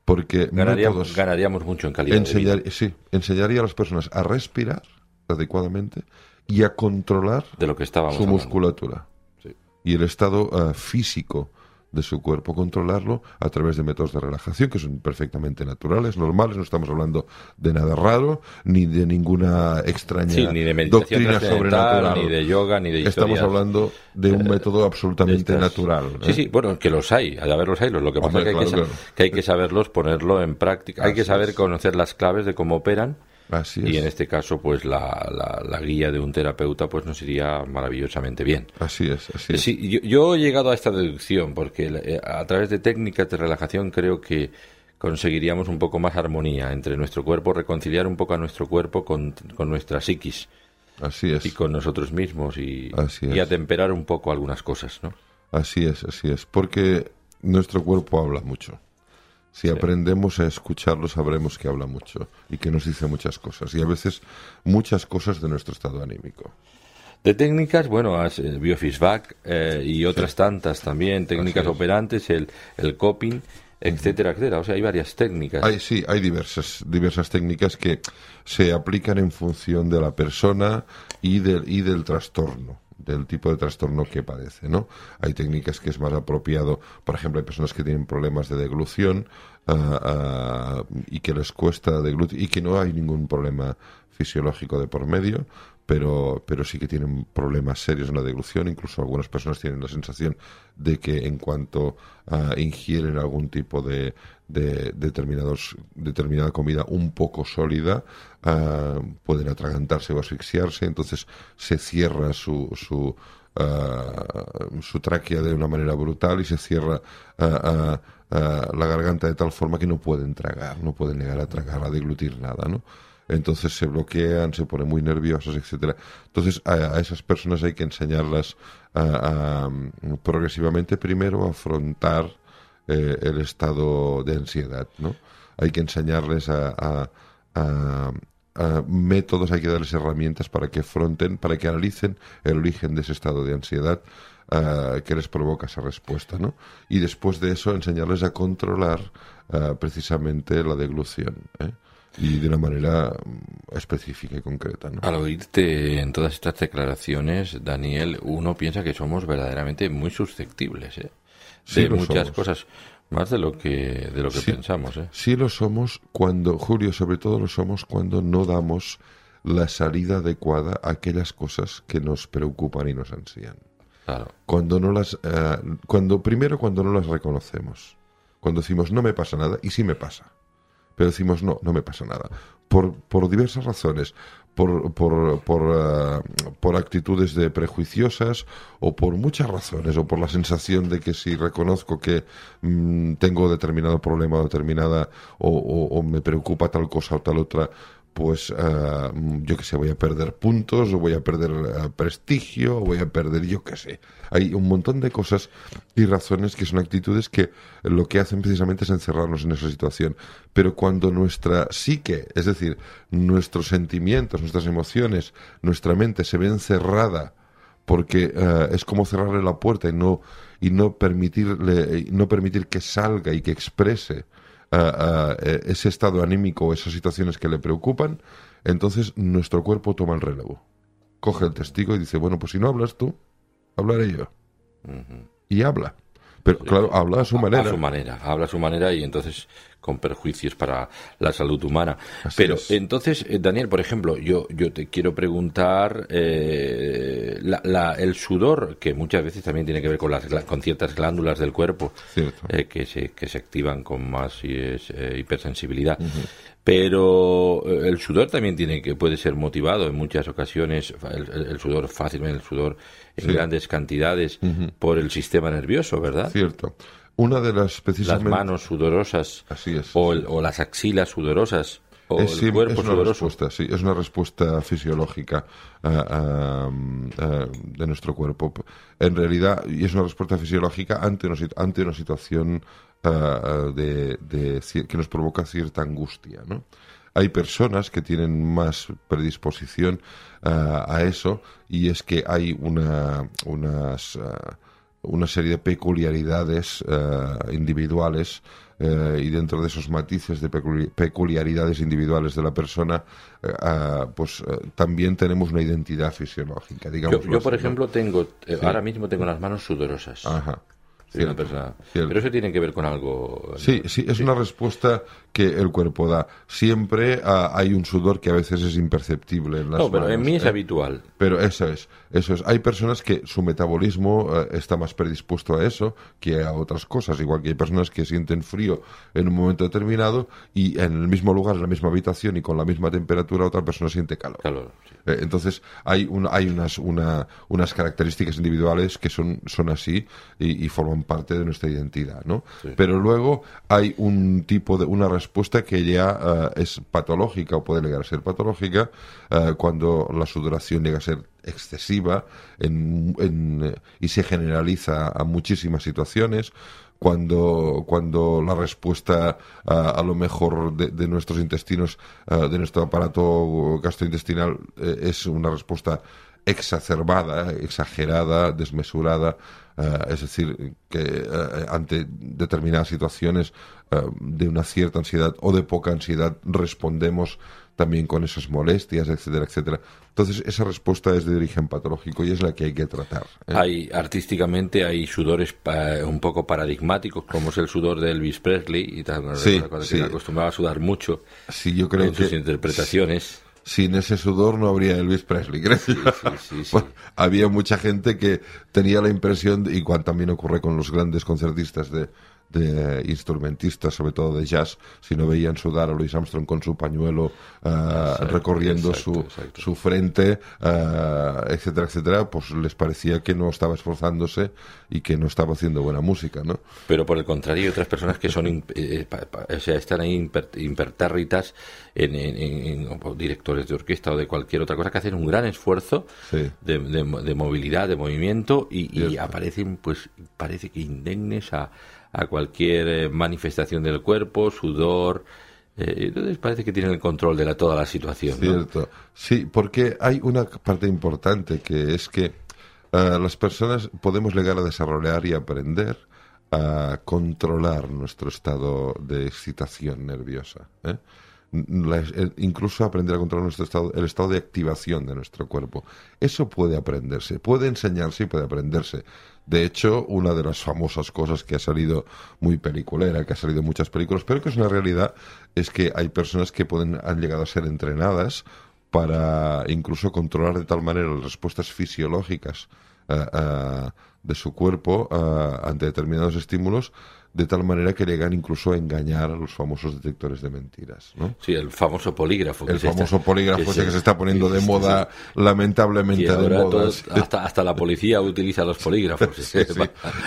Porque Ganaríamos, métodos- ganaríamos mucho en calidad de vida. enseñar, sí, enseñaría a las personas a respirar adecuadamente y a controlar De lo que su hablando. musculatura. Y el estado eh, físico de su cuerpo, controlarlo a través de métodos de relajación que son perfectamente naturales, normales, no estamos hablando de nada raro, ni de ninguna extraña Sí, ni de doctrina sobrenatural. ni de yoga, ni de Estamos hablando de un método absolutamente Estas- natural. Sí, ¿eh? sí, bueno, que los hay, hay de haberlos hay. Lo que pasa Hombre, es que, hay que, claro, sa- claro. que hay que saberlos, ponerlo en práctica. Hay que saber conocer las claves de cómo operan. Así Y en este caso, pues la, la, la guía de un terapeuta pues nos iría maravillosamente bien. Así es, así es. Sí, yo, yo he llegado a esta deducción porque eh, a través de técnicas de relajación creo que conseguiríamos un poco más armonía entre nuestro cuerpo, reconciliar un poco a nuestro cuerpo con, con nuestra psiquis Así es. y con nosotros mismos y, Así y atemperar un poco algunas cosas, ¿no? Así es, así es. Porque nuestro cuerpo habla mucho. Si aprendemos a escucharlo, sabremos que habla mucho y que nos dice muchas cosas. Y a veces muchas cosas de nuestro estado anímico. De técnicas, bueno, el biofeedback eh, y otras tantas también, técnicas operantes, el, el coping, etcétera, etcétera. O sea, hay varias técnicas. Hay, sí, hay diversas, diversas técnicas que se aplican en función de la persona y del, y del trastorno del tipo de trastorno que padece, ¿no? Hay técnicas que es más apropiado, por ejemplo, hay personas que tienen problemas de deglución ah, y que les cuesta deglutir y que no hay ningún problema fisiológico de por medio, pero, pero sí que tienen problemas serios en la deglución. Incluso algunas personas tienen la sensación de que en cuanto ah, ingieren algún tipo de, de determinados, determinada comida un poco sólida, ah, pueden atragantarse o asfixiarse. Entonces se cierra su, su, ah, su tráquea de una manera brutal y se cierra la garganta de tal forma que no pueden tragar, no pueden llegar a tragar, a deglutir nada, ¿no? Entonces se bloquean, se ponen muy nerviosas, etcétera. Entonces a, esas personas hay que enseñarlas a- mm, progresivamente primero a afrontar eh, el estado de ansiedad, ¿no? Hay que enseñarles a, métodos, hay que darles herramientas para que afronten, para que analicen el origen de ese estado de ansiedad ah, que les provoca esa respuesta, ¿no? Y después de eso enseñarles a controlar precisamente la deglución, ¿eh? Y de una manera mm, específica y concreta, ¿no? Al oírte en todas estas declaraciones, Daniel, uno piensa que somos verdaderamente muy susceptibles, ¿eh? De muchas somos. cosas, más de lo que de lo que Sí. pensamos, ¿eh? Sí lo somos cuando, Julio, sobre todo lo somos cuando no damos la salida adecuada a aquellas cosas que nos preocupan y nos ansían. Claro. Cuando no las, eh, cuando primero cuando no las reconocemos, cuando decimos no me pasa nada y sí me pasa, pero decimos no, no me pasa nada, por, por diversas razones, por, por, por, eh, por actitudes de prejuiciosas o por muchas razones, o por la sensación de que si reconozco que mm, tengo determinado problema o determinada, o, me preocupa tal cosa o tal otra, pues eh, yo que sé, voy a perder puntos, o voy a perder eh, prestigio, o voy a perder yo que sé. Hay un montón de cosas y razones que son actitudes que lo que hacen precisamente es encerrarnos en esa situación. Pero cuando nuestra psique, es decir, nuestros sentimientos, nuestras emociones, nuestra mente se ve encerrada porque eh, es como cerrarle la puerta y no y no permitirle no permitir que salga y que exprese eh, ese estado anímico o esas situaciones que le preocupan, entonces nuestro cuerpo toma el relevo. Coge el testigo y dice, bueno, pues si no hablas tú, hablaré yo. Y habla. Pero claro, habla a su manera. A su manera, habla a su manera y entonces con perjuicios para la salud humana. Así Pero es. entonces, eh, Daniel, por ejemplo, yo, yo te quiero preguntar eh, la- la- el sudor, que muchas veces también tiene que ver con, las, con ciertas glándulas del cuerpo eh, que, se, que se activan con más eh, hipersensibilidad. Pero eh, el sudor también tiene que puede ser motivado en muchas ocasiones, el, sudor fácilmente, el sudor en Sí. grandes cantidades por el sistema nervioso, ¿verdad? Cierto. Una de las las precisamente... manos sudorosas Así es. o, el- o las axilas sudorosas o Es, el cuerpo es una sudoroso. respuesta, sí, es una respuesta fisiológica ah, ah, ah, de nuestro cuerpo. En realidad, y es una respuesta fisiológica ante una, ante una situación ah, de, que nos provoca cierta angustia, ¿no? Hay personas que tienen más predisposición a eso y es que hay una, unas, una serie de peculiaridades ah, individuales eh, y dentro de esos matices de peculi- peculiaridades individuales de la persona, eh, pues eh, también tenemos una identidad fisiológica, Yo, digamos. yo, por ejemplo, tengo eh, ahora mismo tengo las manos sudorosas. Ajá. Soy una cierto, persona- cierto. Pero eso tiene que ver con algo. Sí, sí, es una respuesta que el cuerpo da. Siempre ah, hay un sudor que a veces es imperceptible en las No, pero en mí es ¿eh? habitual. Pero eso es, eso es. Hay personas que su metabolismo eh, está más predispuesto a eso que a otras cosas, igual que hay personas que sienten frío en un momento determinado y en el mismo lugar, en la misma habitación y con la misma temperatura otra persona siente calor. Calor. Eh, entonces hay, un- hay unas, una- unas características individuales que son, son así y, y forman parte de nuestra identidad, ¿no? Pero luego hay un tipo de una respuesta que ya eh, es patológica o puede llegar a ser patológica eh, cuando la sudoración llega a ser excesiva en- en, y se generaliza a muchísimas situaciones cuando, cuando la respuesta ah, a lo mejor de, de nuestros intestinos, ah, de nuestro aparato gastrointestinal, eh, es una respuesta exacerbada, exagerada, desmesurada, ah, es decir, que eh, ante determinadas situaciones de una cierta ansiedad o de poca ansiedad respondemos también con esas molestias, etcétera, etcétera. Entonces, esa respuesta es de origen patológico y es la que hay que tratar. ¿eh? Hay artísticamente hay sudores pa- un poco paradigmáticos, como es el sudor de Elvis Presley y tal, Sí, cuando sí. se acostumbraba a sudar mucho Sí, yo creo en sus que interpretaciones. sin ese sudor no habría Elvis Presley. sí. Bueno, había mucha gente que tenía la impresión, de- y cual también ocurre con los grandes concertistas de, de instrumentistas, sobre todo de jazz, si no veían sudar a Louis Armstrong con su pañuelo eh, recorriendo exacto, su, exacto. su frente, eh, etcétera, etcétera, pues les parecía que no estaba esforzándose y que no estaba haciendo buena música, ¿no? Pero por el contrario, hay otras personas que son, eh, pa- pa- o sea, están ahí imper- impertérritas en, en- en- en- directores de orquesta o de cualquier otra cosa que hacen un gran esfuerzo Sí. de, de mo- de movilidad, de movimiento y, y aparecen, pues, parece que indemnes a, a cualquier eh, manifestación del cuerpo, sudor. eh, entonces parece que tienen el control de toda la situación. Cierto. Sí, porque hay una parte importante que es que eh, las personas podemos llegar a desarrollar y aprender a controlar nuestro estado de excitación nerviosa. incluso aprender a controlar nuestro estado, el estado de activación de nuestro cuerpo. Eso puede aprenderse, puede enseñarse y puede aprenderse. De hecho, una de las famosas cosas que ha salido muy peliculera, que ha salido en muchas películas, pero que es una realidad, es que hay personas que pueden, han llegado a ser entrenadas para incluso controlar de tal manera las respuestas fisiológicas eh, eh, de su cuerpo eh, ante determinados estímulos, de tal manera que llegan incluso a engañar a los famosos detectores de mentiras. ¿no? Sí, el famoso polígrafo. que El se está- famoso polígrafo ese que se está poniendo de moda, lamentablemente de moda. sí. hasta, hasta la policía utiliza los polígrafos. Sí, sí.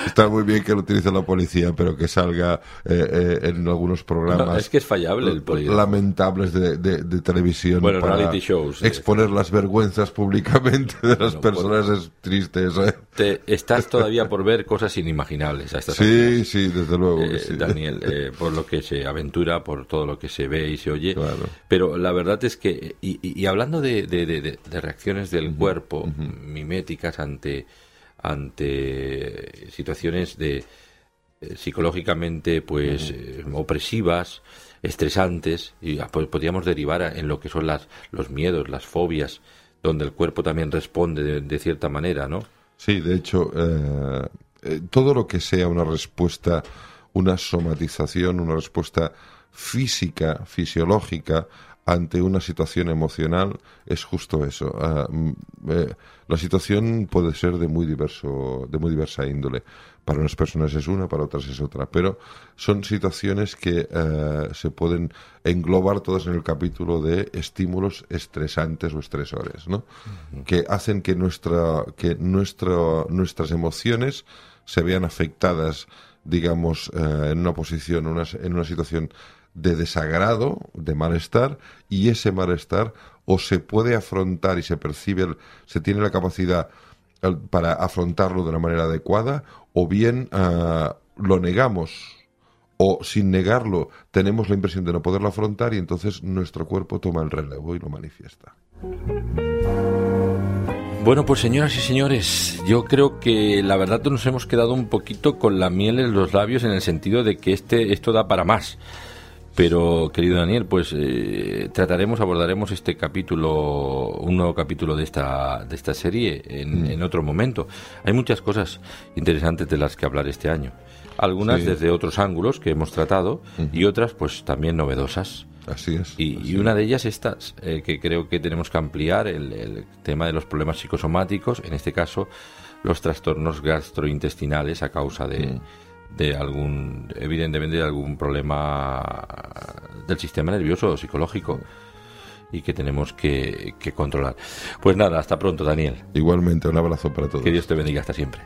Está muy bien que lo utilice la policía, pero que salga eh, eh, en algunos programas. No, es que es fallable el polígrafo. Lamentables de, de- de televisión. Bueno, para reality shows, eh. Exponer las vergüenzas públicamente de las Bueno, personas es triste. ¿eh? Te- estás todavía por ver cosas inimaginables a estas Sí, sí, desde luego. que eh, sí. Daniel, eh, por lo que se aventura, por todo lo que se ve y se oye. Claro. Pero la verdad es que, y, y- hablando de, de- de- de- de reacciones del cuerpo miméticas ante, ante situaciones de eh, psicológicamente pues eh, opresivas, estresantes, y ah, pues, podríamos derivar a- en lo que son las, los miedos, las fobias, donde el cuerpo también responde de, de cierta manera, ¿no? Sí, de hecho, eh, eh, todo lo que sea una respuesta, una somatización, una respuesta física, fisiológica ante una situación emocional es justo eso. Ah, mm, eh, la situación puede ser de muy diverso, de muy diversa índole. Para unas personas es una, para otras es otra, pero son situaciones que eh, se pueden englobar todas en el capítulo de estímulos estresantes o estresores, ¿no? Que hacen que nuestra, que nuestro, nuestras emociones se vean afectadas, digamos, eh, en una posición, una- en una situación de desagrado, de malestar, y ese malestar o se puede afrontar y se percibe, se tiene la capacidad para afrontarlo de una manera adecuada, o bien ah, lo negamos, o sin negarlo tenemos la impresión de no poderlo afrontar y entonces nuestro cuerpo toma el relevo y lo manifiesta. Bueno, pues señoras y señores, yo creo que la verdad nos hemos quedado un poquito con la miel en los labios en el sentido de que este esto da para más. Pero, querido Daniel, pues eh, trataremos, abordaremos este capítulo, un nuevo capítulo de esta, de esta serie en, en otro momento. Hay muchas cosas interesantes de las que hablar este año. Algunas Sí. desde otros ángulos que hemos tratado y otras pues también novedosas. Así es. Y, así y una de ellas estas, eh, que creo que tenemos que ampliar, el, el tema de los problemas psicosomáticos, en este caso los trastornos gastrointestinales a causa de, Mm de algún, evidentemente, de algún problema del sistema nervioso o psicológico y que tenemos que, que controlar. Pues nada, hasta pronto, Daniel. Igualmente, un abrazo para todos. Que Dios te bendiga hasta siempre.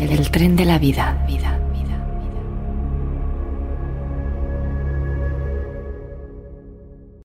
El tren de la vida, vida.